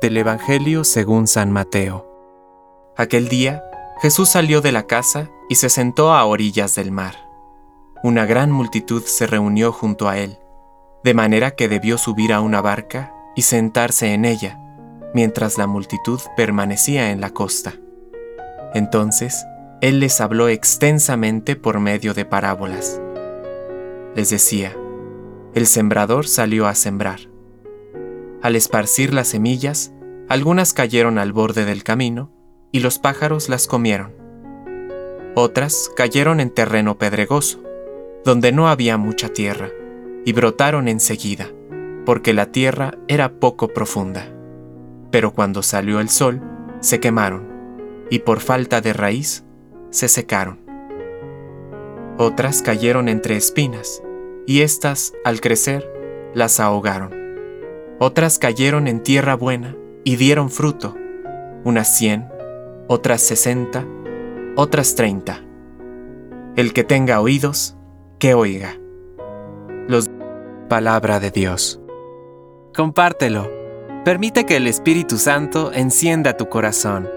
Del Evangelio según San Mateo. Aquel día, Jesús salió de la casa y se sentó a orillas del mar. Una gran multitud se reunió junto a él, de manera que debió subir a una barca y sentarse en ella, mientras la multitud permanecía en la costa. Entonces, él les habló extensamente por medio de parábolas. Les decía, el sembrador salió a sembrar. Al esparcir las semillas, algunas cayeron al borde del camino y los pájaros las comieron. Otras cayeron en terreno pedregoso, donde no había mucha tierra, y brotaron enseguida, porque la tierra era poco profunda. Pero cuando salió el sol, se quemaron, y por falta de raíz, se secaron. Otras cayeron entre espinas, y éstas, al crecer, las ahogaron. Otras cayeron en tierra buena y dieron fruto, unas cien, otras sesenta, otras treinta. El que tenga oídos, que oiga. Los palabra de Dios. Compártelo. Permite que el Espíritu Santo encienda tu corazón.